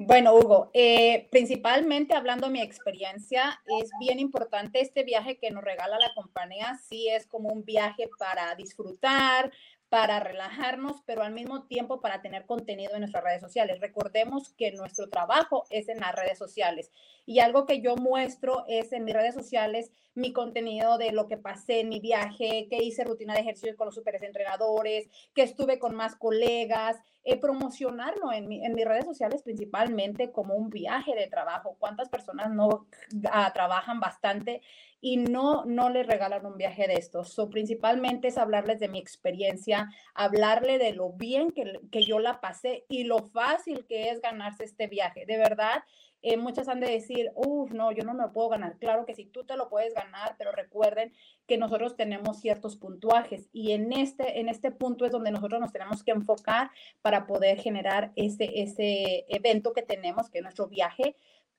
Speaker 4: Bueno, Hugo, eh, principalmente hablando de mi experiencia, es bien importante este viaje que nos regala la compañía. Sí, es como un viaje para disfrutar, para relajarnos, pero al mismo tiempo para tener contenido en nuestras redes sociales. Recordemos que nuestro trabajo es en las redes sociales y algo que yo muestro es en mis redes sociales mi contenido de lo que pasé en mi viaje, que hice rutina de ejercicio con los super entrenadores, que estuve con más colegas, eh, promocionarlo en, en, mis redes sociales principalmente como un viaje de trabajo. ¿Cuántas personas no ah, trabajan bastante y no, no les regalan un viaje de estos. So, principalmente es hablarles de mi experiencia, hablarle de lo bien que, que yo la pasé y lo fácil que es ganarse este viaje. De verdad, eh, muchas han de decir, uff, no, yo no me puedo ganar. Claro que sí, tú te lo puedes ganar, pero recuerden que nosotros tenemos ciertos puntuajes y en este, en este punto es donde nosotros nos tenemos que enfocar para poder generar ese, ese evento que tenemos, que es nuestro viaje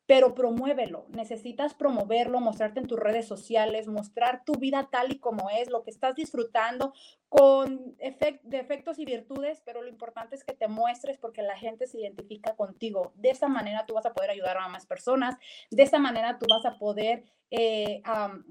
Speaker 4: pero promuévelo. Necesitas promoverlo, mostrarte en tus redes sociales, mostrar tu vida tal y como es, lo que estás disfrutando con defectos y virtudes, pero lo importante es que te muestres porque la gente se identifica contigo. De esa manera tú vas a poder ayudar a más personas, de esa manera tú vas a poder eh,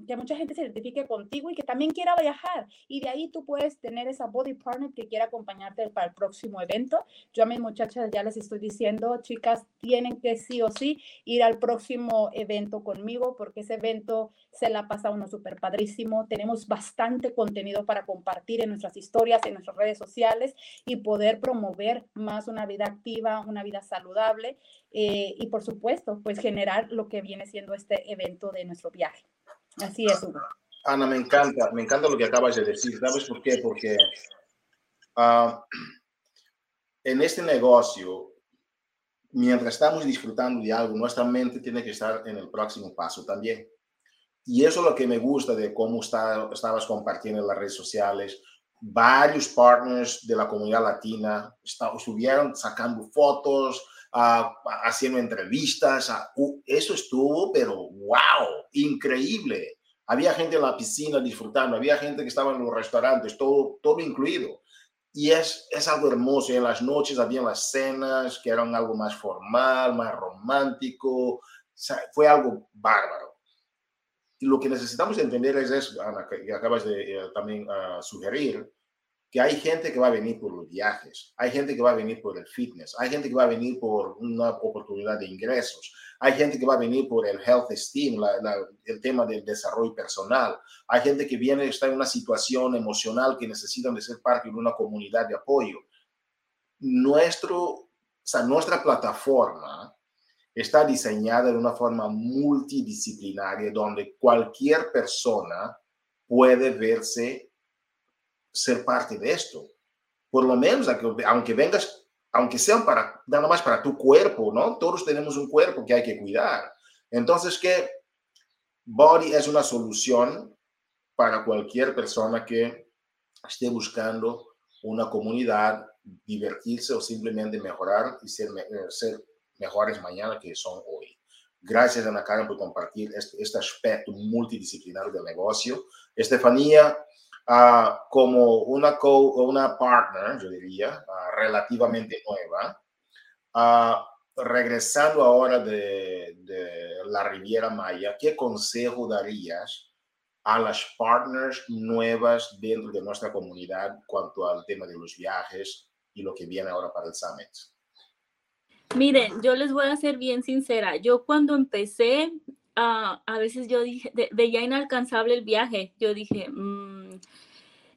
Speaker 4: que mucha gente se identifique contigo y que también quiera viajar. Y de ahí tú puedes tener esa body partner que quiera acompañarte para el próximo evento. Yo a mis muchachas ya les estoy diciendo, chicas, tienen que sí o sí ir al próximo evento conmigo porque ese evento se la pasa uno súper padrísimo. Tenemos bastante contenido para compartir en nuestras historias, en nuestras redes sociales y poder promover más una vida activa, una vida saludable eh, y por supuesto, pues generar lo que viene siendo este evento de nuestro viaje. Así es, Hugo.
Speaker 1: Ana, me encanta, me encanta lo que acabas de decir. ¿Sabes por qué? Porque ah, en este negocio, mientras estamos disfrutando de algo, nuestra mente tiene que estar en el próximo paso también. Y eso es lo que me gusta de cómo está, estabas compartiendo en las redes sociales. Varios partners de la comunidad latina estuvieron sacando fotos, haciendo entrevistas. eso estuvo, pero wow, increíble. Había gente en la piscina disfrutando, había gente que estaba en los restaurantes, todo, todo incluido. Y es, es algo hermoso. Y en las noches había las cenas que eran algo más formal, más romántico. fue algo bárbaro. Y lo que necesitamos entender es eso, que acabas de eh, también ah, sugerir, que hay gente que va a venir por los viajes, hay gente que va a venir por el fitness, hay gente que va a venir por una oportunidad de ingresos, hay gente que va a venir por el health esteem, el tema del desarrollo personal, hay gente que viene, está en una situación emocional que necesitan de ser parte de una comunidad de apoyo. Nuestro, o sea, nuestra plataforma está diseñada de una forma multidisciplinaria donde cualquier persona puede verse ser parte de esto. Por lo menos, aunque vengas, aunque sean para, nada más para tu cuerpo, ¿no? Todos tenemos un cuerpo que hay que cuidar. Entonces, que Body es una solución para cualquier persona que esté buscando una comunidad, divertirse o simplemente mejorar y ser, eh, ser mejores mañana que son hoy. Gracias, Ana Karen, por compartir este, este aspecto multidisciplinario del negocio. Estefanía, uh, como una, co una partner, yo diría, uh, relativamente nueva, uh, regresando ahora de, de, la Riviera Maya, ¿qué consejo darías a las partners nuevas dentro de nuestra comunidad cuanto al tema de los viajes y lo que viene ahora para el Summit?
Speaker 3: Miren, yo les voy a ser bien sincera. Yo cuando empecé, uh, a veces yo dije, de, veía inalcanzable el viaje. Yo dije, mmm,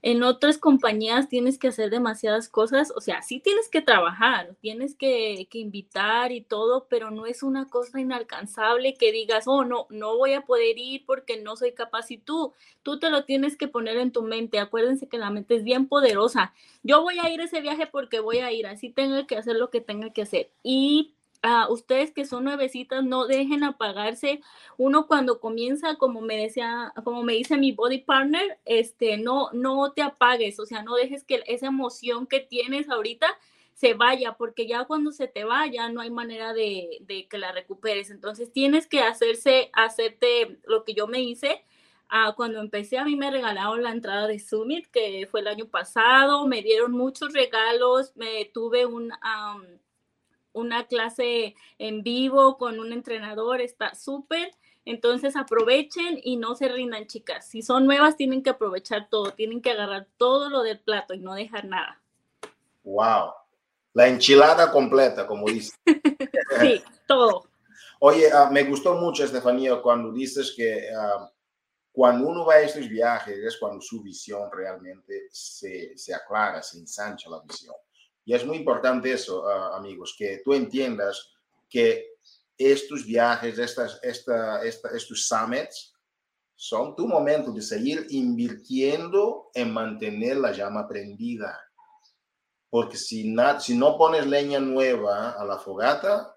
Speaker 3: en otras compañías tienes que hacer demasiadas cosas, o sea, sí tienes que trabajar, tienes que, invitar y todo, pero no es una cosa inalcanzable que digas, oh, no, no voy a poder ir porque no soy capaz. Y tú, tú te lo tienes que poner en tu mente. Acuérdense que la mente es bien poderosa. Yo voy a ir ese viaje porque voy a ir, así tengo que hacer lo que tenga que hacer. Y Uh, ustedes que son nuevecitas no dejen apagarse. Uno cuando comienza como me decía como me dice mi body partner este no no te apagues o sea no dejes que esa emoción que tienes ahorita se vaya porque ya cuando se te vaya no hay manera de, de que la recuperes. Entonces tienes que hacerse hacerte lo que yo me hice. Uh, cuando empecé a mí me regalaron la entrada de Summit, que fue el año pasado, me dieron muchos regalos, me tuve un, una clase en vivo con un entrenador, está súper. Entonces aprovechen y no se rindan, chicas. Si son nuevas, tienen que aprovechar todo, tienen que agarrar todo lo del plato y no dejar nada.
Speaker 1: Wow. La enchilada completa, como dice.
Speaker 3: sí, todo.
Speaker 1: Oye, uh, me gustó mucho, Estefanía, cuando dices que uh, cuando uno va a estos viajes es cuando su visión realmente se, se aclara, se ensancha la visión. Y es muy importante eso, uh, amigos, que tú entiendas que estos viajes, estas, esta, esta, estos summits, son tu momento de seguir invirtiendo en mantener la llama prendida. Porque si, na, si no pones leña nueva a la fogata,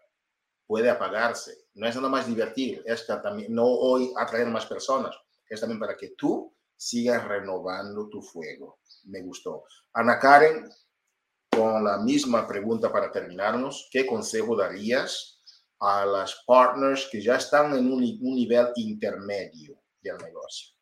Speaker 1: puede apagarse. No es nada más divertir, es también, no hoy atraer más personas, es también para que tú sigas renovando tu fuego. Me gustó. Ana Karen, con la misma pregunta para terminarnos. ¿Qué consejo darías a las partners que ya están en un, nivel intermedio del negocio?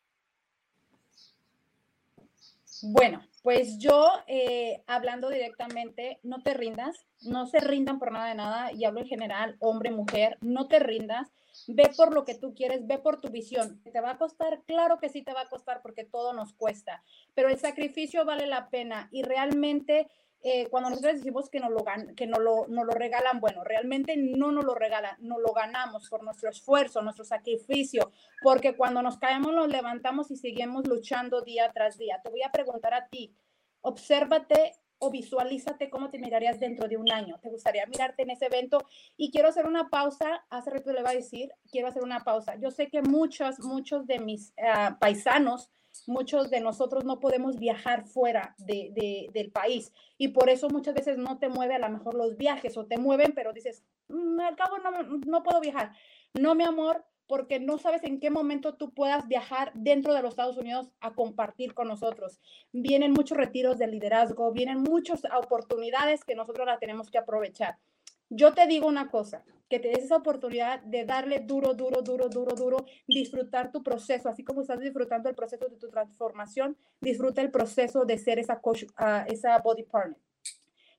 Speaker 4: Bueno, pues yo, eh, hablando directamente, no te rindas, no se rindan por nada de nada, y hablo en general, hombre, mujer, no te rindas, ve por lo que tú quieres, ve por tu visión. ¿Te va a costar? Claro que sí te va a costar porque todo nos cuesta, pero el sacrificio vale la pena y realmente eh, cuando nosotros decimos que, nos lo, que no lo, no lo regalan, bueno, realmente no nos lo regalan, nos lo ganamos por nuestro esfuerzo, nuestro sacrificio, porque cuando nos caemos nos levantamos y seguimos luchando día tras día. Te voy a preguntar a ti, obsérvate o visualízate cómo te mirarías dentro de un año. ¿Te gustaría mirarte en ese evento? Y quiero hacer una pausa, hace rato le va a decir, quiero hacer una pausa. Yo sé que muchos, muchos de mis uh, paisanos, muchos de nosotros no podemos viajar fuera de, de, del país y por eso muchas veces no te mueve a lo mejor los viajes o te mueven, pero dices, mm, al cabo no, no puedo viajar. No, mi amor, porque no sabes en qué momento tú puedas viajar dentro de los Estados Unidos a compartir con nosotros. Vienen muchos retiros de liderazgo, vienen muchas oportunidades que nosotros las tenemos que aprovechar. Yo te digo una cosa, que te des esa oportunidad de darle duro, duro, duro, duro, duro, disfrutar tu proceso, así como estás disfrutando el proceso de tu transformación, disfruta el proceso de ser esa coach, uh, esa body partner.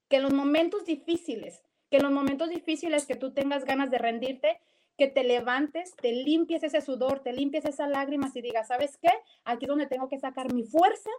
Speaker 4: Que en los momentos difíciles, que en los momentos difíciles que tú tengas ganas de rendirte, que te levantes, te limpies ese sudor, te limpies esas lágrimas y digas, ¿sabes qué? Aquí es donde tengo que sacar mi fuerza,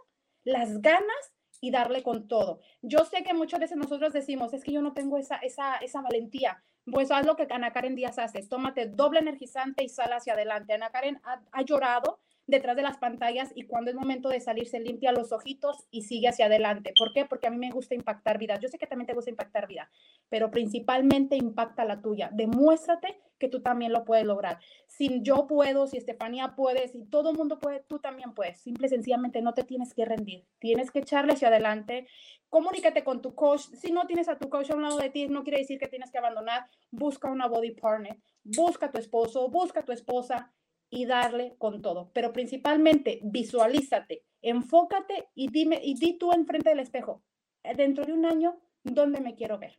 Speaker 4: las ganas y darle con todo. Yo sé que muchas veces nosotros decimos, es que yo no tengo esa, esa, esa valentía. Pues haz lo que Ana Karen Díaz hace, tómate doble energizante y sal hacia adelante. Ana Karen ha, ha llorado, detrás de las pantallas y cuando es momento de salir se limpia los ojitos y sigue hacia adelante. ¿Por qué? Porque a mí me gusta impactar vidas. Yo sé que también te gusta impactar vida, pero principalmente impacta la tuya. Demuéstrate que tú también lo puedes lograr. Si yo puedo, si Estefanía puede, si todo el mundo puede, tú también puedes. Simple y sencillamente no te tienes que rendir. Tienes que echarle hacia adelante. Comunícate con tu coach. Si no tienes a tu coach a un lado de ti, no quiere decir que tienes que abandonar. Busca una body partner. Busca a tu esposo, busca a tu esposa y darle con todo. Pero principalmente visualízate, enfócate y dime y di tú enfrente del espejo, eh, dentro de un año, ¿dónde me quiero ver?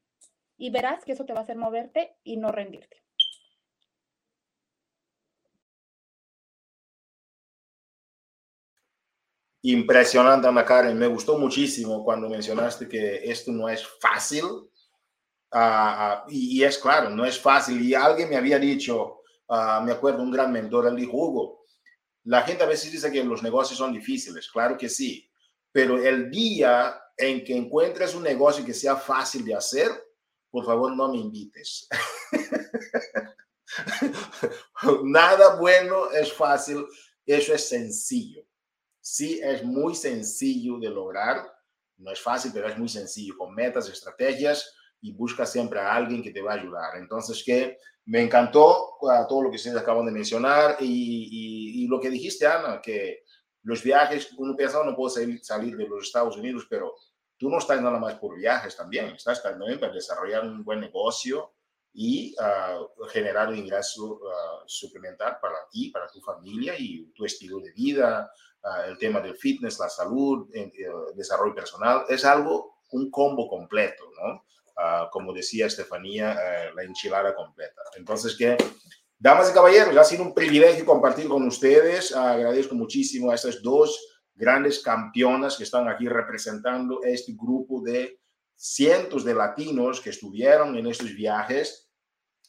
Speaker 4: Y verás que eso te va a hacer moverte y no rendirte.
Speaker 1: Impresionante, Ana Karen. Me gustó muchísimo cuando mencionaste que esto no es fácil. Uh, y, y, es claro, no es fácil. Y alguien me había dicho, uh, me acuerdo, un gran mentor, dijo, Hugo, la gente a veces dice que los negocios son difíciles. Claro que sí. Pero el día en que encuentres un negocio que sea fácil de hacer, por favor no me invites. Nada bueno es fácil, eso es sencillo. Sí, es muy sencillo de lograr, no es fácil, pero es muy sencillo, con metas, estrategias y busca siempre a alguien que te va a ayudar. Entonces, que me encantó todo lo que ustedes acaban de mencionar y, y, lo que dijiste, Ana, que los viajes, uno piensa, no puedo salir, salir de los Estados Unidos, pero tú no estás nada más por viajes también, estás también para desarrollar un buen negocio y uh, generar un ingreso uh, suplementar para ti, para tu familia y tu estilo de vida, uh, el tema del fitness, la salud, el, el, desarrollo personal, es algo, un combo completo, ¿no? Como decía Estefanía, la enchilada completa. Entonces, que, damas y caballeros, ha sido un privilegio compartir con ustedes. agradezco muchísimo a estas dos grandes campeonas que están aquí representando este grupo de cientos de latinos que estuvieron en estos viajes.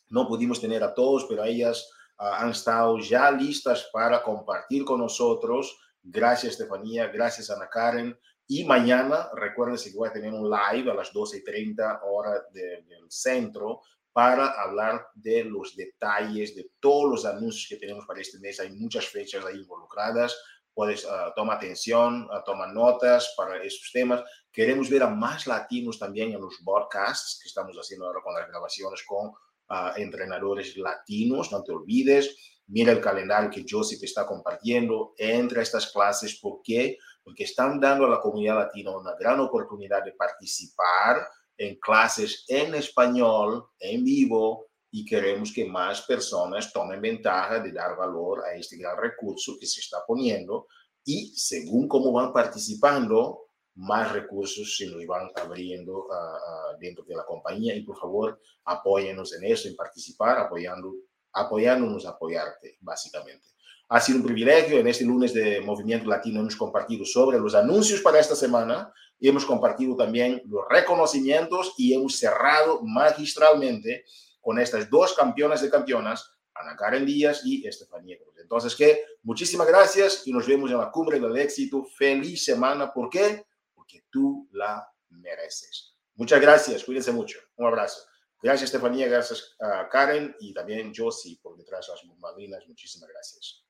Speaker 1: No pudimos tener a todos, pero ellas uh, han estado ya listas para compartir con nosotros. Gracias, Estefanía. Gracias, Ana Karen. Y mañana, recuerden que voy a tener un live a las 12.30 hora de, del centro para hablar de los detalles de todos los anuncios que tenemos para este mes. Hay muchas fechas ahí involucradas puedes uh, toma atención, uh, toma notas para esos temas. Queremos ver a más latinos también en los podcasts que estamos haciendo ahora con las grabaciones con uh, entrenadores latinos, no te olvides. Mira el calendario que Joseph está compartiendo, entra a estas clases, ¿por qué? Porque están dando a la comunidad latina una gran oportunidad de participar en clases en español, en vivo, y queremos que más personas tomen ventaja de dar valor a este gran recurso que se está poniendo y según cómo van participando, más recursos se nos van abriendo uh, dentro de la compañía y por favor apóyenos en eso, en participar, apoyando, apoyándonos, apoyarte básicamente. Ha sido un privilegio. En este lunes de Movimiento Latino hemos compartido sobre los anuncios para esta semana y hemos compartido también los reconocimientos y hemos cerrado magistralmente con estas dos campeonas de campeonas, Ana Karen Díaz y Estefanía Cruz. Entonces, que muchísimas gracias y nos vemos en la cumbre del éxito. Feliz semana. ¿Por qué? Porque tú la mereces. Muchas gracias. Cuídense mucho. Un abrazo. Gracias, Estefanía. Gracias a Karen y también Josie por detrás de las madrinas. Muchísimas gracias.